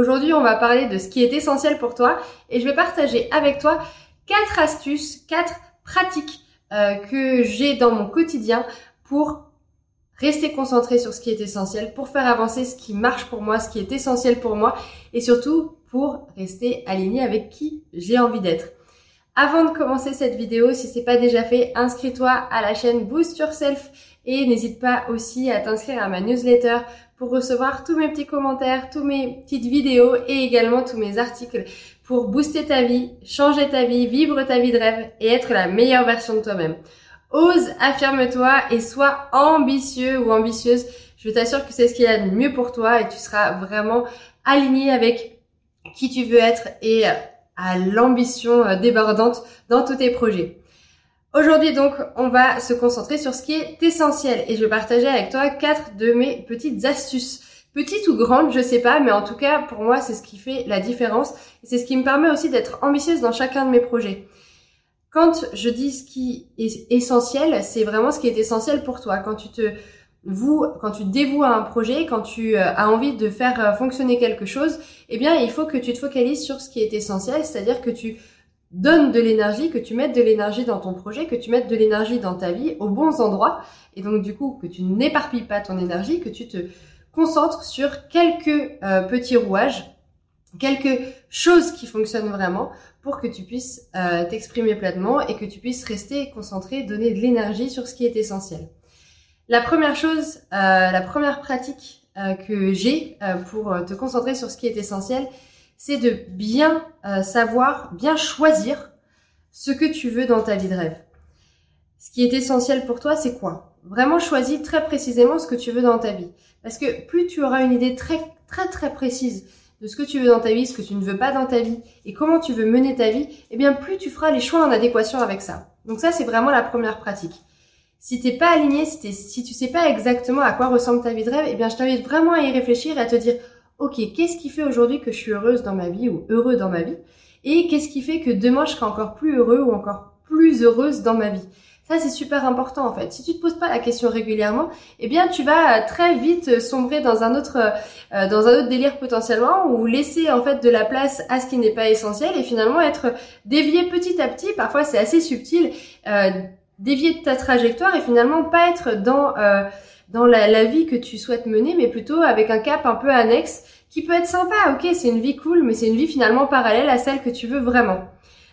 Aujourd'hui, on va parler de ce qui est essentiel pour toi et je vais partager avec toi quatre astuces, quatre pratiques euh, que j'ai dans mon quotidien pour rester concentré sur ce qui est essentiel, pour faire avancer ce qui marche pour moi, ce qui est essentiel pour moi et surtout pour rester aligné avec qui j'ai envie d'être. Avant de commencer cette vidéo, si c'est pas déjà fait, inscris-toi à la chaîne Boost Yourself et n'hésite pas aussi à t'inscrire à ma newsletter pour recevoir tous mes petits commentaires, tous mes petites vidéos et également tous mes articles pour booster ta vie, changer ta vie, vivre ta vie de rêve et être la meilleure version de toi-même. Ose, affirme-toi et sois ambitieux ou ambitieuse. Je t'assure que c'est ce qu'il y a de mieux pour toi et tu seras vraiment aligné avec qui tu veux être et à l'ambition débordante dans tous tes projets. Aujourd'hui donc, on va se concentrer sur ce qui est essentiel et je vais partager avec toi quatre de mes petites astuces. Petites ou grandes, je sais pas, mais en tout cas, pour moi, c'est ce qui fait la différence et c'est ce qui me permet aussi d'être ambitieuse dans chacun de mes projets. Quand je dis ce qui est essentiel, c'est vraiment ce qui est essentiel pour toi. Quand tu te vous, quand tu dévoues à un projet, quand tu euh, as envie de faire euh, fonctionner quelque chose, eh bien, il faut que tu te focalises sur ce qui est essentiel, c'est-à-dire que tu donne de l'énergie, que tu mettes de l'énergie dans ton projet, que tu mettes de l'énergie dans ta vie aux bons endroits, et donc du coup que tu n'éparpilles pas ton énergie, que tu te concentres sur quelques euh, petits rouages, quelques choses qui fonctionnent vraiment pour que tu puisses euh, t'exprimer pleinement et que tu puisses rester concentré, donner de l'énergie sur ce qui est essentiel. La première chose, euh, la première pratique que j'ai pour te concentrer sur ce qui est essentiel, c'est de bien euh, savoir, bien choisir ce que tu veux dans ta vie de rêve. Ce qui est essentiel pour toi, c'est quoi? Vraiment choisis très précisément ce que tu veux dans ta vie. Parce que plus tu auras une idée très très très précise de ce que tu veux dans ta vie, ce que tu ne veux pas dans ta vie et comment tu veux mener ta vie, eh bien plus tu feras les choix en adéquation avec ça. Donc ça c'est vraiment la première pratique. Si t'es pas aligné, si, tu si tu sais pas exactement à quoi ressemble ta vie de rêve, eh bien je t'invite vraiment à y réfléchir et à te dire ok, qu'est-ce qui fait aujourd'hui que je suis heureuse dans ma vie ou heureux dans ma vie Et qu'est-ce qui fait que demain je serai encore plus heureux ou encore plus heureuse dans ma vie? Ça, c'est super important en fait. Si tu te poses pas la question régulièrement, eh bien, tu vas très vite sombrer dans un autre, euh, dans un autre délire potentiellement, ou laisser en fait de la place à ce qui n'est pas essentiel et finalement être dévié petit à petit. Parfois, c'est assez subtil, euh, dévier de ta trajectoire et finalement pas être dans euh, dans la, la, vie que tu souhaites mener, mais plutôt avec un cap un peu annexe qui peut être sympa. Ok, c'est une vie cool, mais c'est une vie finalement parallèle à celle que tu veux vraiment.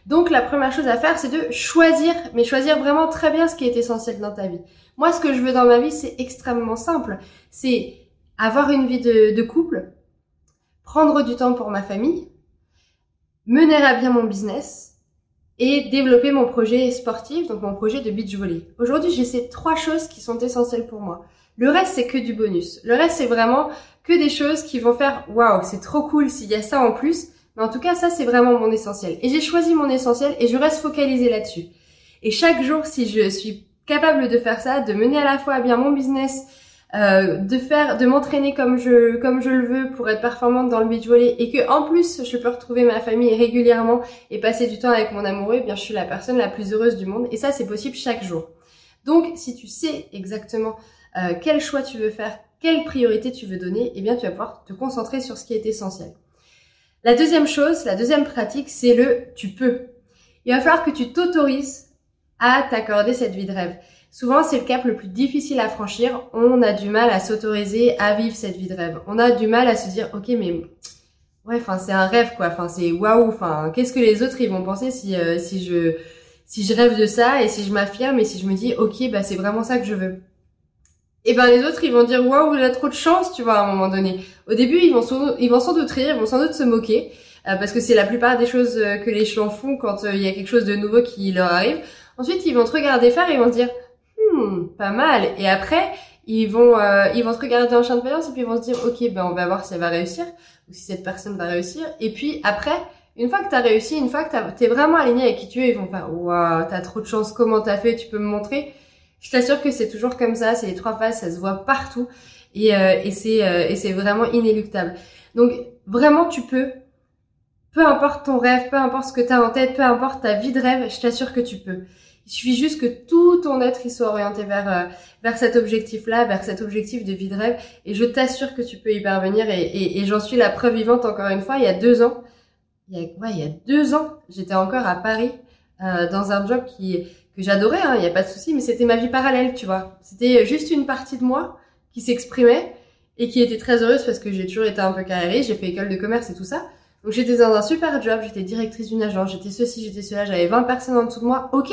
Donc la première chose à faire, c'est de choisir, mais choisir vraiment très bien ce qui est essentiel dans ta vie. Moi, ce que je veux dans ma vie, c'est extrêmement simple. C'est avoir une vie de, de couple, prendre du temps pour ma famille, mener à bien mon business, et développer mon projet sportif, donc mon projet de beach volley. Aujourd'hui, j'ai ces trois choses qui sont essentielles pour moi. Le reste, c'est que du bonus. Le reste, c'est vraiment que des choses qui vont faire waouh, c'est trop cool s'il y a ça en plus. Mais en tout cas, ça, c'est vraiment mon essentiel. Et j'ai choisi mon essentiel et je reste focalisée là-dessus. Et chaque jour, si je suis capable de faire ça, de mener à la fois bien mon business, euh, de faire, de m'entraîner comme je comme je le veux pour être performante dans le beach volley et que en plus je peux retrouver ma famille régulièrement et passer du temps avec mon amoureux, eh bien je suis la personne la plus heureuse du monde et ça c'est possible chaque jour. Donc si tu sais exactement euh, quel choix tu veux faire, quelle priorité tu veux donner, eh bien tu vas pouvoir te concentrer sur ce qui est essentiel. La deuxième chose, la deuxième pratique, c'est le tu peux. Il va falloir que tu t'autorises à t'accorder cette vie de rêve. Souvent, c'est le cap le plus difficile à franchir. On a du mal à s'autoriser à vivre cette vie de rêve. On a du mal à se dire, ok, mais ouais, enfin, c'est un rêve, quoi. Enfin, c'est waouh. Enfin, qu'est-ce que les autres ils vont penser si euh, si je si je rêve de ça et si je m'affirme et si je me dis, ok, bah c'est vraiment ça que je veux. Et ben les autres ils vont dire waouh, il a trop de chance, tu vois, à un moment donné. Au début, ils vont ils vont sans doute rire, ils vont sans doute se moquer. Euh, parce que c'est la plupart des choses euh, que les gens font quand il y a quelque chose de nouveau qui leur arrive. Ensuite, ils vont te regarder faire et ils vont dire Hmm, pas mal. Et après, ils vont, euh, ils vont se regarder en champ de et puis ils vont se dire, ok, ben on va voir si elle va réussir ou si cette personne va réussir. Et puis après, Une fois que t'as réussi, une fois que t'es vraiment aligné avec qui tu es, ils vont faire waouh, t'as trop de chance, comment t'as fait, tu peux me montrer. Je t'assure que c'est toujours comme ça, c'est les trois phases, ça se voit partout et, euh, et c'est euh, et c'est vraiment inéluctable. Donc vraiment, tu peux, peu importe ton rêve, peu importe ce que t'as en tête, peu importe ta vie de rêve, je t'assure que tu peux. Il suffit juste que tout ton être il soit orienté vers euh, vers cet objectif-là, vers cet objectif de vie de rêve, et je t'assure que tu peux y parvenir. Et, et, et j'en suis la preuve vivante encore une fois. Il y a deux ans, il y a, ouais, il y a deux ans, j'étais encore à Paris euh, dans un job qui que j'adorais, hein, il n'y a pas de souci, mais c'était ma vie parallèle, tu vois. C'était juste une partie de moi qui s'exprimait et qui était très heureuse parce que j'ai toujours été un peu carrée, j'ai fait école de commerce et tout ça. Donc j'étais dans un super job, j'étais directrice d'une agence, j'étais ceci, j'étais cela, j'avais 20 personnes en dessous de moi, ok.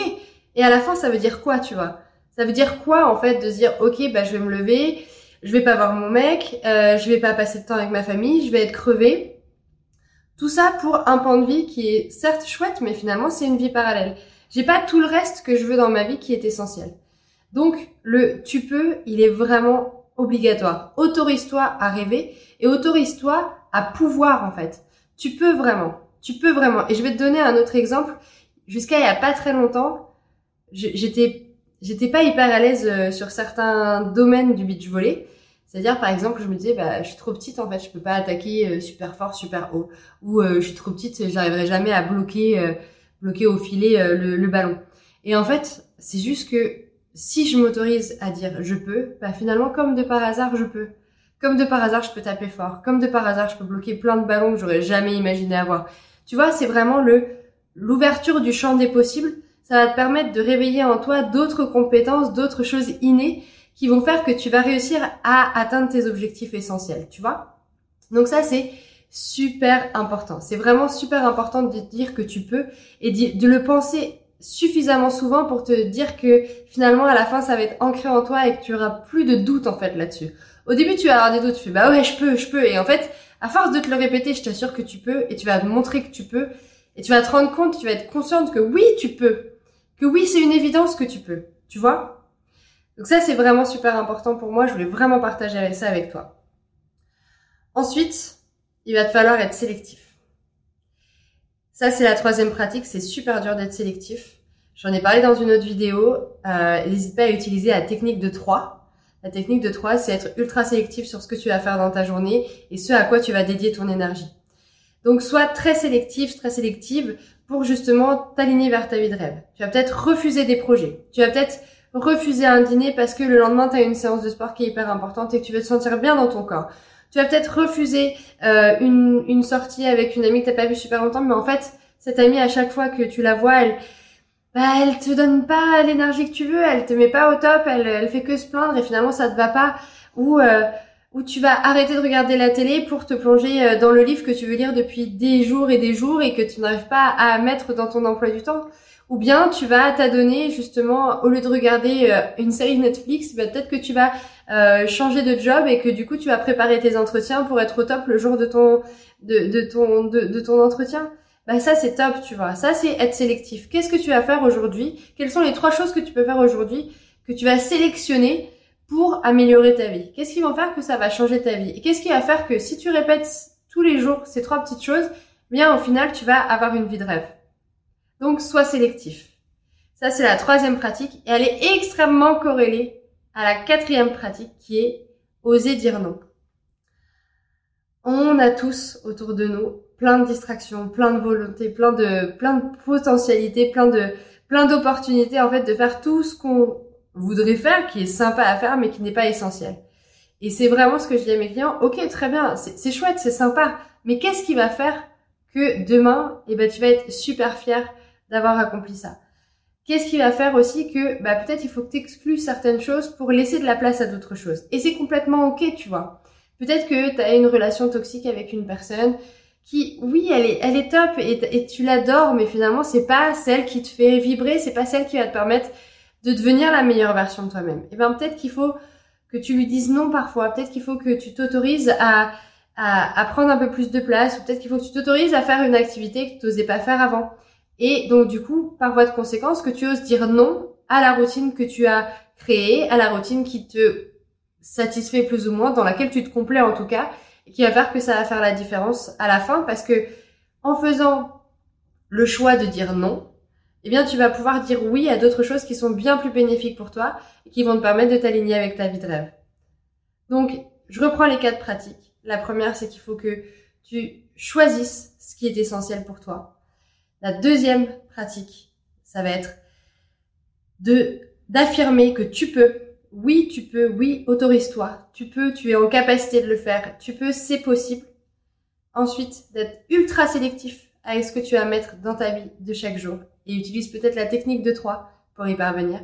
Et à la fin, ça veut dire quoi, tu vois? Ça veut dire quoi, en fait, de se dire, ok, bah je vais me lever, je vais pas voir mon mec, euh, je vais pas passer de temps avec ma famille, je vais être crevée. Tout ça pour un point de vie qui est certes chouette, mais finalement c'est une vie parallèle. J'ai pas tout le reste que je veux dans ma vie qui est essentiel. Donc le tu peux, il est vraiment obligatoire. Autorise-toi à rêver et autorise-toi à pouvoir en fait. Tu peux vraiment, tu peux vraiment. Et je vais te donner un autre exemple. Jusqu'à il y a pas très longtemps, j'étais j'étais pas hyper à l'aise euh, sur certains domaines du beach volley. C'est-à-dire, par exemple, je me disais, bah, je suis trop petite, en fait, je peux pas attaquer euh, super fort, super haut. Ou euh, je suis trop petite, j'arriverai jamais à bloquer, bloquer au filet le, le, ballon. Et en fait, c'est juste que si je m'autorise à dire je peux, bah, finalement, comme de par hasard, je peux. Comme de par hasard, je peux taper fort. Comme de par hasard, je peux bloquer plein de ballons que j'aurais jamais imaginé avoir. Tu vois, c'est vraiment le l'ouverture du champ des possibles ça va te permettre de réveiller en toi d'autres compétences, d'autres choses innées qui vont faire que tu vas réussir à atteindre tes objectifs essentiels, tu vois? Donc ça, c'est super important. C'est vraiment super important de dire que tu peux et de le penser suffisamment souvent pour te dire que finalement à la fin ça va être ancré en toi et que tu auras plus de doute en fait là-dessus. Au début tu vas avoir des doutes, tu fais bah ouais je peux, je peux et en fait à force de te le répéter je t'assure que tu peux et tu vas te montrer que tu peux et tu vas te rendre compte, tu vas être consciente que oui tu peux que oui, c'est une évidence que tu peux. Tu vois? Donc ça, c'est vraiment super important pour moi. Je voulais vraiment partager ça avec toi. Ensuite, il va te falloir être sélectif. Ça, c'est la troisième pratique. C'est super dur d'être sélectif. J'en ai parlé dans une autre vidéo. Euh, N'hésite pas à utiliser la technique de 3. La technique de 3, c'est être ultra sélectif sur ce que tu vas faire dans ta journée et ce à quoi tu vas dédier ton énergie. Donc, sois très sélectif, très sélective pour justement t'aligner vers ta vie de rêve. Tu vas peut-être refuser des projets. Tu vas peut-être refuser un dîner parce que le lendemain, tu as une séance de sport qui est hyper importante et que tu veux te sentir bien dans ton corps. Tu vas peut-être refuser euh, une, sortie avec une amie que t'as pas vue super longtemps, mais en fait, cette amie, à chaque fois que tu la vois, elle, bah, te donne pas l'énergie que tu veux, elle te met pas au top, elle, elle fait que se plaindre et finalement ça te va pas. Ou euh, tu vas arrêter de regarder la télé pour te plonger euh, dans le livre que tu veux lire depuis des jours et des jours et que tu n'arrives pas à mettre dans ton emploi du temps. Ou bien tu vas t'adonner justement, au lieu de regarder euh, une série Netflix, bah, peut-être que tu vas euh, changer de job et que du coup tu vas préparer tes entretiens pour être au top le jour de ton de, ton de, de ton entretien. Bah ça c'est top, tu vois. Ça c'est être sélectif. Qu'est-ce que tu vas faire aujourd'hui? Quelles sont les trois choses que tu peux faire aujourd'hui que tu vas sélectionner pour améliorer ta vie? Qu'est-ce qui va faire que ça va changer ta vie? Et qu'est-ce qui va faire que si tu répètes tous les jours ces trois petites choses, bien au final tu vas avoir une vie de rêve. Donc sois sélectif. Ça c'est la troisième pratique et elle est extrêmement corrélée à la quatrième pratique qui est oser dire non. On a tous autour de nous plein de distractions, plein de volontés, plein de plein de potentialités, plein de plein d'opportunités en fait de faire tout ce qu'on voudrait faire, qui est sympa à faire, mais qui n'est pas essentiel. Et c'est vraiment ce que je dis à mes clients. Ok, très bien, c'est chouette, c'est sympa, mais qu'est-ce qui va faire que demain, eh ben, tu vas être super fier d'avoir accompli ça? Qu'est-ce qui va faire aussi que bah, peut-être il faut que tu certaines choses pour laisser de la place à d'autres choses. Et c'est complètement ok, tu vois. Peut-être que tu as une relation toxique avec une personne qui, oui, elle est, elle est top et, et tu l'adores, mais finalement, c'est pas celle qui te fait vibrer, c'est pas celle qui va te permettre de devenir la meilleure version de toi-même. Et bien peut-être qu'il faut que tu lui dises non parfois, peut-être qu'il faut que tu t'autorises à, à, prendre un peu plus de place, ou peut-être qu'il faut que tu t'autorises à faire une activité que tu n'osais pas faire avant. Et donc du coup, par voie de conséquence, que tu oses dire non à la routine que tu as créée, à la routine qui te satisfait plus ou moins, dans laquelle tu te complais en tout cas, et qui va faire que ça va faire la différence à la fin, parce que en faisant le choix de dire non, eh bien, tu vas pouvoir dire oui à d'autres choses qui sont bien plus bénéfiques pour toi et qui vont te permettre de t'aligner avec ta vie de rêve. Donc, je reprends les quatre pratiques. La première, c'est qu'il faut que tu choisisses ce qui est essentiel pour toi. La deuxième pratique, ça va être de d'affirmer que tu peux. Oui, tu peux. Oui, autorise-toi. Tu peux. Tu es en capacité de le faire. Tu peux. C'est possible. Ensuite, d'être ultra sélectif avec ce que tu vas mettre dans ta vie de chaque jour et utilise peut-être la technique de 3 pour y parvenir.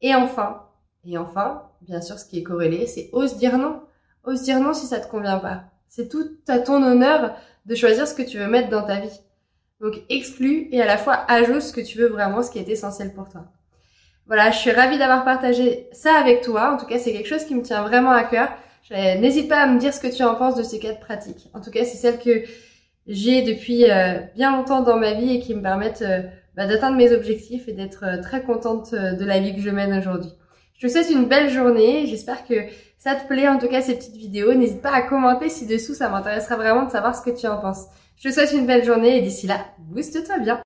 Et enfin, et enfin, bien sûr, ce qui est corrélé, c'est ose dire non. Ose dire non si ça te convient pas. C'est tout à ton honneur de choisir ce que tu veux mettre dans ta vie. Donc exclue et à la fois ajoute ce que tu veux vraiment, ce qui est essentiel pour toi. Voilà, je suis ravie d'avoir partagé ça avec toi. En tout cas, c'est quelque chose qui me tient vraiment à cœur. N'hésite pas à me dire ce que tu en penses de ces quatre pratiques. En tout cas, c'est celles que j'ai depuis euh, bien longtemps dans ma vie et qui me permettent euh, bah, d'atteindre mes objectifs et d'être euh, très contente de la vie que je mène aujourd'hui. Je te souhaite une belle journée. J'espère que ça te plaît en tout cas ces petites vidéos. N'hésite pas à commenter ci-dessous. Ça m'intéressera vraiment de savoir ce que tu en penses. Je te souhaite une belle journée et d'ici là, booste-toi bien.